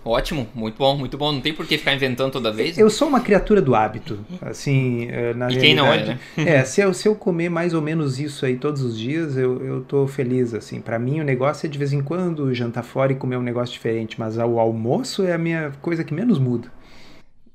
Ótimo, muito bom, muito bom. Não tem por que ficar inventando toda vez. Né? Eu sou uma criatura do hábito. Assim, eh, na e quem não é, né? é, se eu, se eu comer mais ou menos isso aí todos os dias, eu, eu tô feliz, assim. para mim o negócio é de vez em quando jantar fora e comer um negócio diferente, mas o almoço é a minha coisa que menos muda.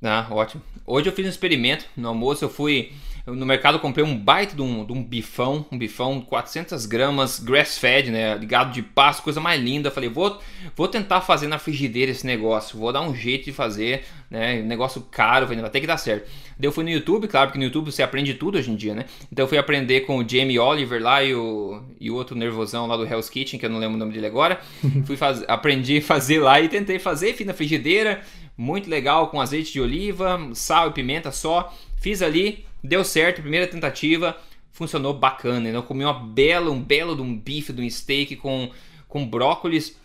Ah, ótimo. Hoje eu fiz um experimento. No almoço eu fui eu, no mercado comprei um baita de um, de um bifão, um bifão 400 gramas, grass-fed, né, ligado de pasto, coisa mais linda. Falei, vou, vou tentar fazer na frigideira esse negócio, vou dar um jeito de fazer, né, negócio caro, vai ter que dar certo. Daí eu fui no YouTube, claro, porque no YouTube você aprende tudo hoje em dia, né? Então eu fui aprender com o Jamie Oliver lá e o, e o outro nervosão lá do Hell's Kitchen, que eu não lembro o nome dele agora. fui faz, aprendi a fazer lá e tentei fazer, fiz na frigideira, muito legal, com azeite de oliva, sal e pimenta só. Fiz ali, Deu certo, primeira tentativa, funcionou bacana. Eu comi uma bela, um belo de um bife, de um steak com, com brócolis.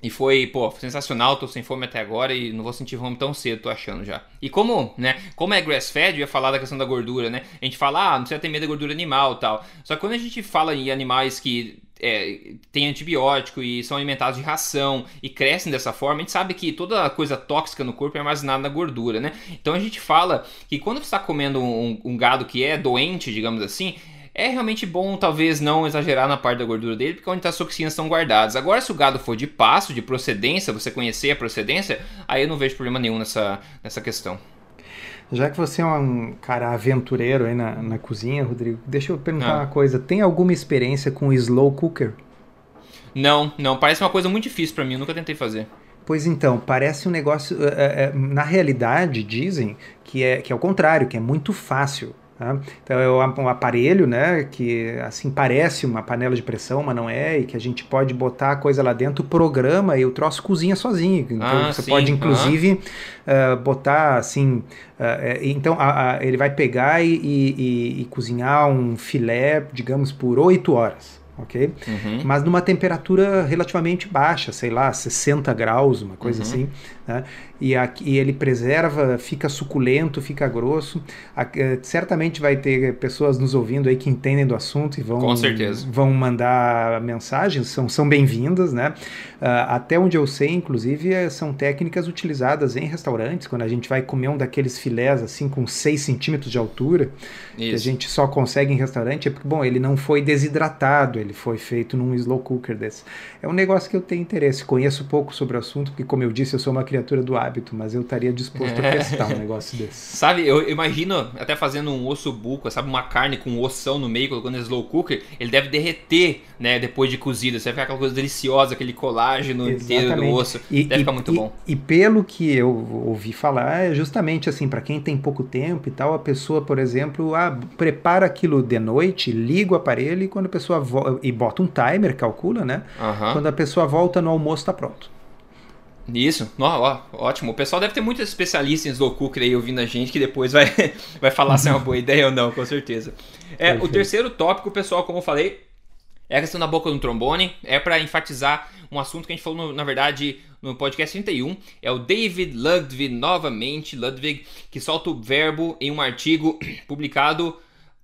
E foi, pô, sensacional, tô sem fome até agora e não vou sentir fome tão cedo, tô achando já. E como, né, como é grass fed, eu ia falar da questão da gordura, né? A gente fala, ah, não precisa ter medo da gordura animal tal. Só que quando a gente fala em animais que é, tem antibiótico e são alimentados de ração e crescem dessa forma, a gente sabe que toda coisa tóxica no corpo é armazenada na gordura, né? Então a gente fala que quando você está comendo um, um gado que é doente, digamos assim, é realmente bom talvez não exagerar na parte da gordura dele, porque é onde as toxinas estão guardadas. Agora, se o gado for de pasto, de procedência, você conhecer a procedência, aí eu não vejo problema nenhum nessa, nessa questão. Já que você é um cara aventureiro aí na, na cozinha, Rodrigo, deixa eu perguntar ah. uma coisa. Tem alguma experiência com slow cooker? Não, não. Parece uma coisa muito difícil para mim. Eu nunca tentei fazer. Pois então, parece um negócio. É, é, na realidade, dizem que é, que é o contrário, que é muito fácil. Tá? Então é um aparelho, né, que assim parece uma panela de pressão, mas não é, e que a gente pode botar a coisa lá dentro, programa e o troço cozinha sozinho. Então ah, você sim. pode inclusive uh, botar assim, uh, então a, a, ele vai pegar e, e, e, cozinhar um filé, digamos, por 8 horas. Ok? Uhum. Mas numa temperatura relativamente baixa, sei lá, 60 graus, uma coisa uhum. assim. Né? E, aqui, e ele preserva, fica suculento, fica grosso. Eh, certamente vai ter pessoas nos ouvindo aí que entendem do assunto e vão, vão mandar mensagens, são, são bem-vindas, né? Uh, até onde eu sei, inclusive, eh, são técnicas utilizadas em restaurantes, quando a gente vai comer um daqueles filés assim com 6 centímetros de altura, Isso. que a gente só consegue em restaurante, é porque, bom, ele não foi desidratado, ele foi feito num slow cooker desse. É um negócio que eu tenho interesse, conheço pouco sobre o assunto, porque, como eu disse, eu sou uma criatura do hábito, mas eu estaria disposto é. a testar um negócio desse. Sabe, eu imagino até fazendo um osso buco, sabe, uma carne com um ossão no meio, colocando slow cooker, ele deve derreter, né, depois de cozido. Você vai ficar aquela coisa deliciosa, aquele colágeno Exatamente. inteiro do osso. E, deve e, ficar muito e, bom. E pelo que eu ouvi falar, é justamente assim, para quem tem pouco tempo e tal, a pessoa, por exemplo, ah, prepara aquilo de noite, liga o aparelho e quando a pessoa e bota um timer, calcula, né? Uhum. Quando a pessoa volta no almoço, tá pronto. Isso, ó, ó, ótimo. O pessoal deve ter muitos especialistas em slow aí ouvindo a gente que depois vai, vai falar se é uma boa ideia ou não, com certeza. É, o terceiro tópico, pessoal, como eu falei, é a questão da boca do trombone. É para enfatizar um assunto que a gente falou, no, na verdade, no podcast 31. É o David Ludwig, novamente, Ludwig, que solta o verbo em um artigo publicado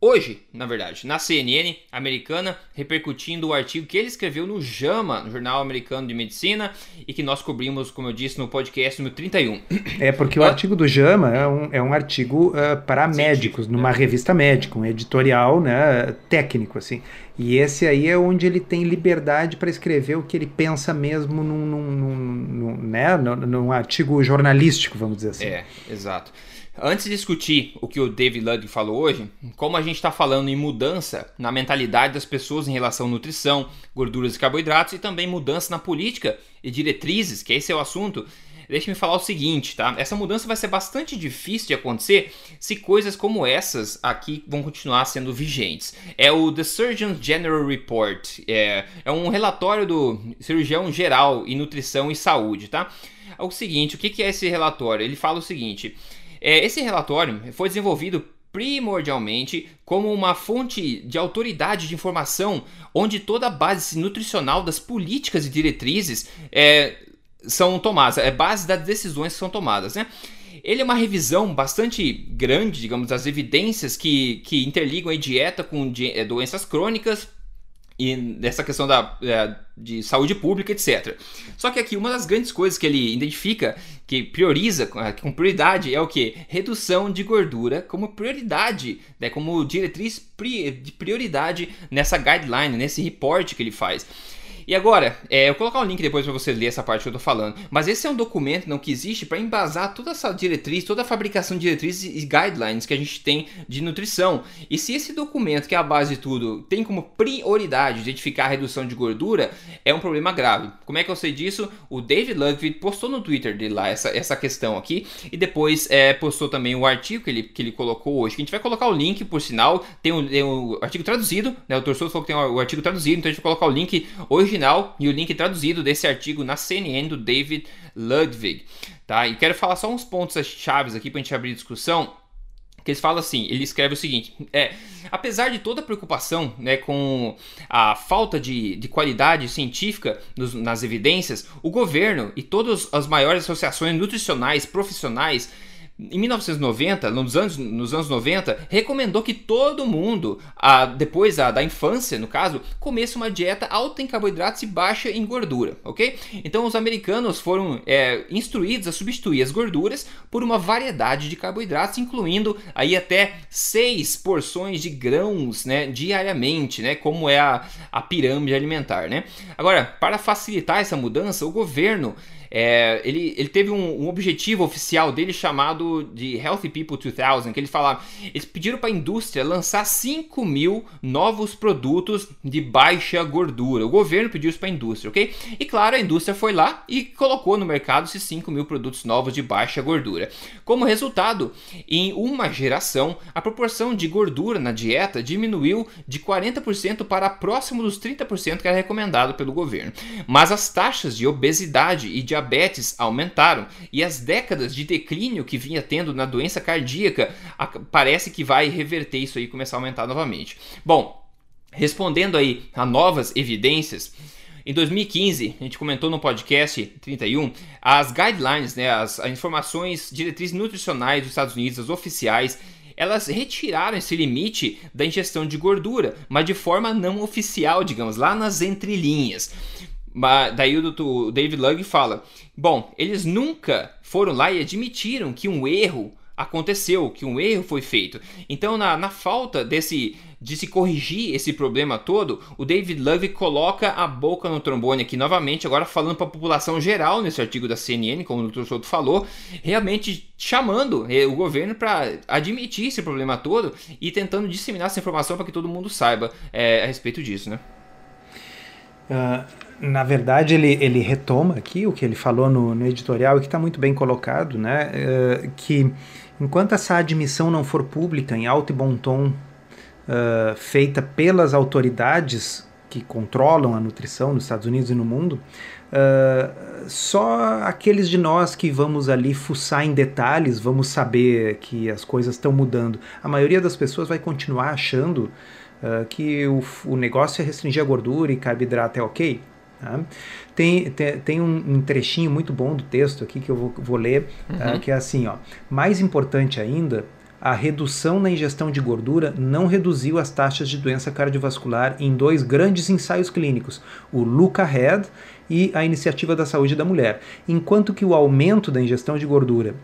hoje, na verdade, na CNN americana, repercutindo o artigo que ele escreveu no JAMA, no Jornal Americano de Medicina, e que nós cobrimos, como eu disse, no podcast número 31. É porque o artigo do JAMA é um, é um artigo uh, para médicos, numa né? revista médica, um editorial né, técnico, assim. E esse aí é onde ele tem liberdade para escrever o que ele pensa mesmo num, num, num, num né, num, num artigo jornalístico, vamos dizer assim. É, exato. Antes de discutir o que o David Ludwig falou hoje, como a gente está falando em mudança na mentalidade das pessoas em relação à nutrição, gorduras e carboidratos e também mudança na política e diretrizes, que esse é o assunto, deixe-me falar o seguinte, tá? Essa mudança vai ser bastante difícil de acontecer se coisas como essas aqui vão continuar sendo vigentes. É o The Surgeon General Report, é, é um relatório do cirurgião geral em nutrição e saúde, tá? É o seguinte, o que é esse relatório? Ele fala o seguinte é, esse relatório foi desenvolvido primordialmente como uma fonte de autoridade de informação onde toda a base nutricional das políticas e diretrizes é, são tomadas, é base das decisões que são tomadas, né? Ele é uma revisão bastante grande, digamos, das evidências que, que interligam a dieta com é, doenças crônicas, e nessa questão da, é, de saúde pública, etc. Só que aqui uma das grandes coisas que ele identifica, que prioriza é, com prioridade, é o que? Redução de gordura como prioridade, né, como diretriz de prioridade nessa guideline, nesse report que ele faz. E agora, é, eu vou colocar um link depois para você ler essa parte que eu tô falando. Mas esse é um documento não que existe para embasar toda essa diretriz, toda a fabricação de diretrizes e guidelines que a gente tem de nutrição. E se esse documento, que é a base de tudo, tem como prioridade identificar a redução de gordura, é um problema grave. Como é que eu sei disso? O David Ludwig postou no Twitter dele lá essa, essa questão aqui e depois é, postou também o artigo que ele, que ele colocou hoje. Que a gente vai colocar o link, por sinal, tem o, artigo traduzido, né? O torcedor falou que tem o artigo traduzido, então a gente vai colocar o link hoje original e o link traduzido desse artigo na CNN do David Ludwig. Tá? E quero falar só uns pontos chaves aqui para a gente abrir discussão. Que ele fala assim, ele escreve o seguinte: é, apesar de toda a preocupação né, com a falta de, de qualidade científica nos, nas evidências, o governo e todas as maiores associações nutricionais profissionais em 1990, nos anos, nos anos 90, recomendou que todo mundo, a, depois a, da infância, no caso, comesse uma dieta alta em carboidratos e baixa em gordura, ok? Então os americanos foram é, instruídos a substituir as gorduras por uma variedade de carboidratos, incluindo aí até seis porções de grãos, né, diariamente, né, como é a, a pirâmide alimentar, né? Agora, para facilitar essa mudança, o governo é, ele, ele teve um, um, objetivo oficial dele chamado de Healthy People 2000, que ele falava, eles pediram para a indústria lançar 5 mil novos produtos de baixa gordura. O governo pediu isso para a indústria, ok? E claro, a indústria foi lá e colocou no mercado esses 5 mil produtos novos de baixa gordura. Como resultado, em uma geração, a proporção de gordura na dieta diminuiu de 40% para próximo dos 30% que era recomendado pelo governo. Mas as taxas de obesidade e diabetes diabetes aumentaram e as décadas de declínio que vinha tendo na doença cardíaca parece que vai reverter isso aí e começar a aumentar novamente. Bom, respondendo aí a novas evidências, Em 2015, a gente comentou no podcast 31, as guidelines, né, as, as informações, diretrizes nutricionais dos Estados Unidos, as oficiais, elas retiraram esse limite da ingestão de gordura, mas de forma não oficial, digamos, lá nas entrelinhas. Daí o David Lugg fala: bom, eles nunca foram lá e admitiram que um erro aconteceu, que um erro foi feito. Então, na, na falta desse de se corrigir esse problema todo, o David Love coloca a boca no trombone aqui novamente, agora falando para a população geral nesse artigo da CNN, como o Dr. Souto falou, realmente chamando eh, o governo para admitir esse problema todo e tentando disseminar essa informação para que todo mundo saiba é, a respeito disso, né? Uh, na verdade, ele, ele retoma aqui o que ele falou no, no editorial e que está muito bem colocado, né? Uh, que enquanto essa admissão não for pública, em alto e bom tom, uh, feita pelas autoridades que controlam a nutrição nos Estados Unidos e no mundo, uh, só aqueles de nós que vamos ali fuçar em detalhes vamos saber que as coisas estão mudando. A maioria das pessoas vai continuar achando uh, que o, o negócio é restringir a gordura e carboidrato é ok. Tá? Tem, tem, tem um, um, trechinho muito bom do texto aqui que eu vou, vou ler, uhum. uh, que é assim: ó, mais importante ainda, a redução na ingestão de gordura não reduziu as taxas de doença cardiovascular em dois grandes ensaios clínicos, o LUCA-HEAD e a Iniciativa da Saúde da Mulher, enquanto que o aumento da ingestão de gordura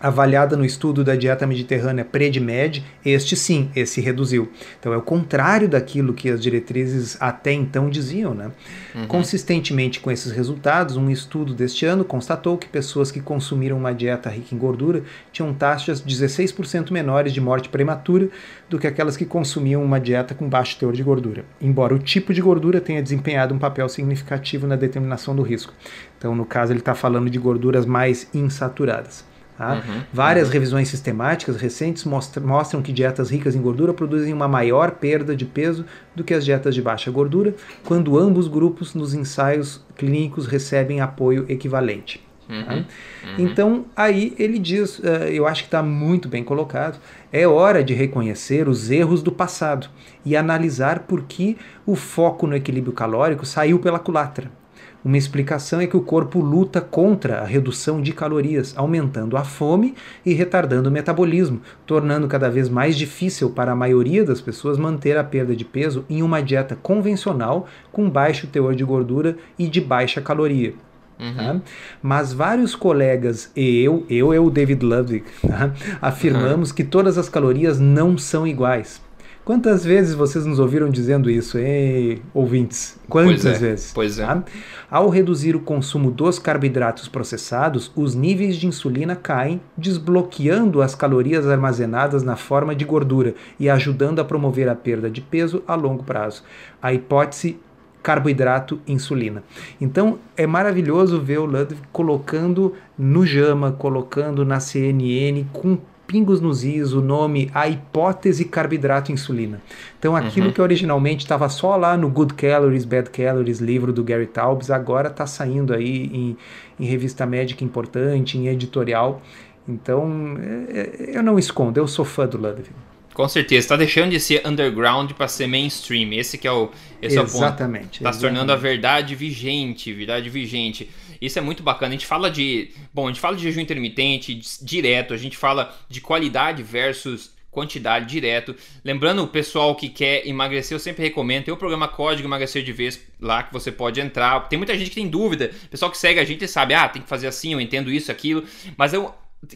avaliada no estudo da dieta mediterrânea PREDIMED, este sim, esse reduziu. Então é o contrário daquilo que as diretrizes até então diziam. Né? Uhum. Consistentemente com esses resultados, um estudo deste ano constatou que pessoas que consumiram uma dieta rica em gordura tinham taxas 16% menores de morte prematura do que aquelas que consumiam uma dieta com baixo teor de gordura, embora o tipo de gordura tenha desempenhado um papel significativo na determinação do risco. Então, no caso, ele está falando de gorduras mais insaturadas. Tá? Uhum, Várias uhum. revisões sistemáticas recentes mostram, que dietas ricas em gordura produzem uma maior perda de peso do que as dietas de baixa gordura, quando ambos grupos nos ensaios clínicos recebem apoio equivalente. Tá? Uhum, tá? Então, aí ele diz, uh, eu acho que está muito bem colocado, é hora de reconhecer os erros do passado e analisar por que o foco no equilíbrio calórico saiu pela culatra. Uma explicação é que o corpo luta contra a redução de calorias, aumentando a fome e retardando o metabolismo, tornando cada vez mais difícil para a maioria das pessoas manter a perda de peso em uma dieta convencional com baixo teor de gordura e de baixa caloria. Uhum. Tá? Mas vários colegas e eu, eu é o David Ludwig, tá? afirmamos uhum. que todas as calorias não são iguais. Quantas vezes vocês nos ouviram dizendo isso, hein, ouvintes? Quantas pois é, vezes? Pois é. Tá? Ao reduzir o consumo dos carboidratos processados, os níveis de insulina caem, desbloqueando as calorias armazenadas na forma de gordura e ajudando a promover a perda de peso a longo prazo. A hipótese carboidrato insulina. Então é maravilhoso ver o Ludwig colocando no JAMA, colocando na CNN com pingos nos is o nome A Hipótese Carboidrato Insulina. Então aquilo uhum. que originalmente estava só lá no Good Calories, Bad Calories, livro do Gary Taubes, agora está saindo aí em, em, revista médica importante, em editorial. Então é, é, eu não escondo, eu sou fã do Ludwig. Com certeza, está deixando de ser underground para ser mainstream. Esse que é o, esse exatamente, é o ponto. Está se tornando a verdade vigente, verdade vigente. Isso é muito bacana. A gente fala de. Bom, a gente fala de jejum intermitente direto, a gente fala de qualidade versus quantidade direto. Lembrando o pessoal que quer emagrecer, eu sempre recomendo. Tem o programa Código Emagrecer de Vez lá que você pode entrar. Tem muita gente que tem dúvida. O pessoal que segue a gente sabe, ah, tem que fazer assim, eu entendo isso, aquilo. Mas eu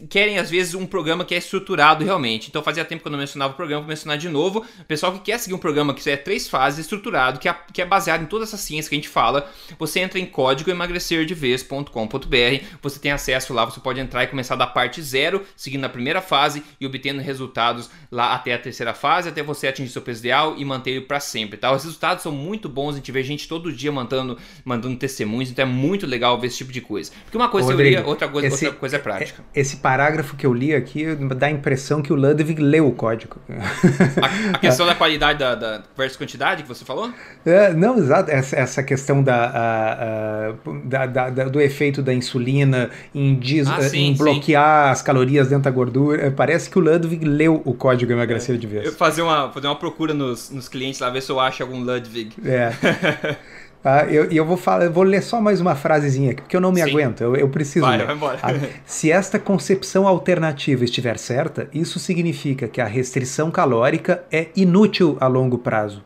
querem às vezes um programa que é estruturado realmente. Então fazia tempo que eu não mencionava o programa, vou mencionar de novo. O pessoal que quer seguir um programa que é três fases, estruturado, que é, que é baseado em toda essa ciência que a gente fala, você entra em código emagrecerdevez.com.br, você tem acesso lá, você pode entrar e começar da parte zero, seguindo a primeira fase e obtendo resultados lá até a terceira fase, até você atingir seu peso ideal e manter ele para sempre, tá? Os resultados são muito bons, a gente vê gente todo dia mandando, mandando testemunhos, então é muito legal ver esse tipo de coisa. Porque uma coisa Rodrigo, é teoria, outra coisa, esse, outra coisa é prática. Esse parágrafo que eu li aqui dá a impressão que o Ludwig leu o código. A, a questão da qualidade da, da, versus quantidade que você falou? É, não, exato. Essa, essa questão da, a, a, da, da, do efeito da insulina em, diz, ah, sim, em bloquear sim. as calorias dentro da gordura. Parece que o Ludwig leu o código emagrecer é, de vez. Eu fazer uma, fazer uma procura nos, nos clientes lá, ver se eu acho algum Ludwig. É. Ah, eu, eu, vou falar, eu vou ler só mais uma frasezinha aqui, porque eu não me Sim. aguento, eu, eu preciso vai, ler. Vai embora. Ah, se esta concepção alternativa estiver certa, isso significa que a restrição calórica é inútil a longo prazo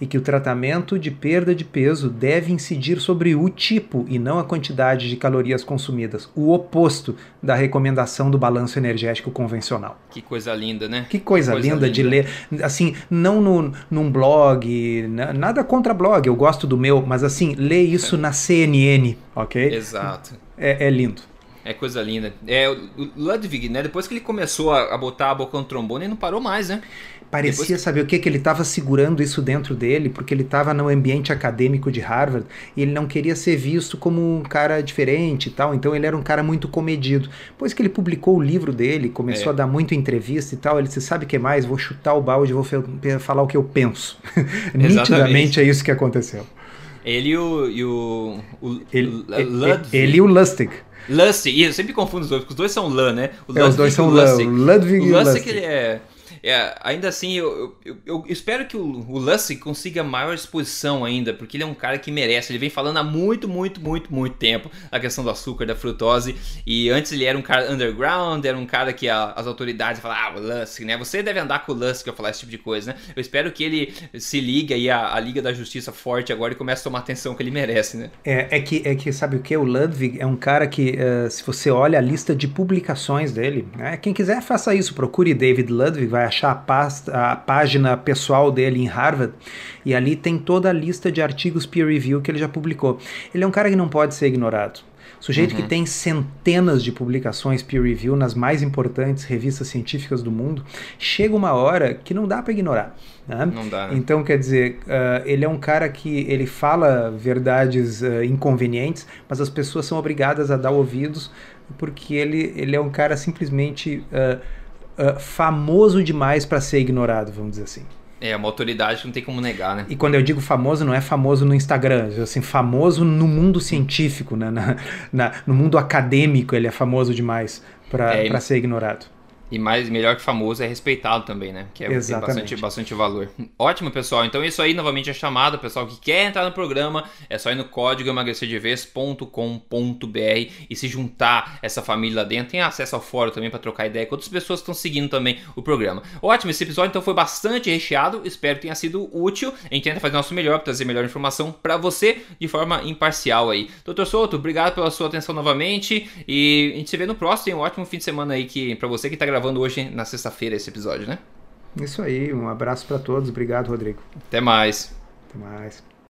e que o tratamento de perda de peso deve incidir sobre o tipo e não a quantidade de calorias consumidas, o oposto da recomendação do balanço energético convencional. Que coisa linda, né? Que coisa, que coisa linda, linda, de ler. Assim, não no, num blog, nada contra blog, eu gosto do meu, mas assim, lê isso na CNN, ok? Exato. É, é lindo. É coisa linda. É, o Ludwig, né? Depois que ele começou a, a botar a boca no trombone, ele não parou mais, né? Parecia Depois... saber o que que ele estava segurando isso dentro dele, porque ele estava no ambiente acadêmico de Harvard e ele não queria ser visto como um cara diferente e tal, então ele era um cara muito comedido. Depois que ele publicou o livro dele, começou é. a dar muito entrevista e tal, ele disse: sabe o que mais? Vou chutar o balde, vou falar o que eu penso. Nitidamente é isso que aconteceu. Ele e o. E o, o ele, Ludwig. ele e o Lustig. Lustig, eu sempre confundo os dois, porque os dois são Lã, né? O é, os dois são Lã. Ludwig e Lustig. ele é é, ainda assim, eu, eu, eu, espero que o, o consiga maior exposição ainda, porque ele é um cara que merece. Ele vem falando há muito, muito, muito, muito tempo a questão do açúcar, da frutose. E antes ele era um cara underground, era um cara que a, as autoridades falavam, ah, o Lustig, né? Você deve andar com o Lustig a falar esse tipo de coisa, né? Eu espero que ele se ligue aí à, Liga da Justiça forte agora e comece a tomar atenção que ele merece, né? É, é, que, é que, sabe o que? O Ludwig é um cara que, uh, se você olha a lista de publicações dele, né? quem quiser faça isso, procure David Ludwig, vai achar achar a, pasta, a página pessoal dele em Harvard e ali tem toda a lista de artigos peer review que ele já publicou. Ele é um cara que não pode ser ignorado. Sujeito uhum. que tem centenas de publicações peer review nas mais importantes revistas científicas do mundo, chega uma hora que não dá para ignorar. Né? Não dá. Né? Então, quer dizer, uh, ele é um cara que ele fala verdades uh, inconvenientes, mas as pessoas são obrigadas a dar ouvidos porque ele, ele é um cara simplesmente uh, uh, famoso demais para ser ignorado, vamos dizer assim. É, uma autoridade que não tem como negar, né? E quando eu digo famoso, não é famoso no Instagram, assim, famoso no mundo científico, né? na, na, no mundo acadêmico ele é famoso demais para é, ser ignorado. E mais melhor que famoso é respeitado também, né? Que é, tem bastante, bastante valor. Ótimo, pessoal. Então isso aí novamente é chamado. Pessoal que quer entrar no programa, é só ir no código emagrecerdevez.com.br e se juntar essa família lá dentro. Tem acesso ao fórum também para trocar ideia com outras pessoas que estão seguindo também o programa. Ótimo, esse episódio então foi bastante recheado. Espero que tenha sido útil. A gente tenta fazer o nosso melhor para trazer melhor informação para você de forma imparcial aí. Doutor Souto, obrigado pela sua atenção novamente e a gente se vê no próximo. Tem um ótimo fim de semana aí que para você que está gravando hoje na sexta-feira esse episódio, né? Isso aí, um abraço para todos. Obrigado, Rodrigo. Até mais. Até mais.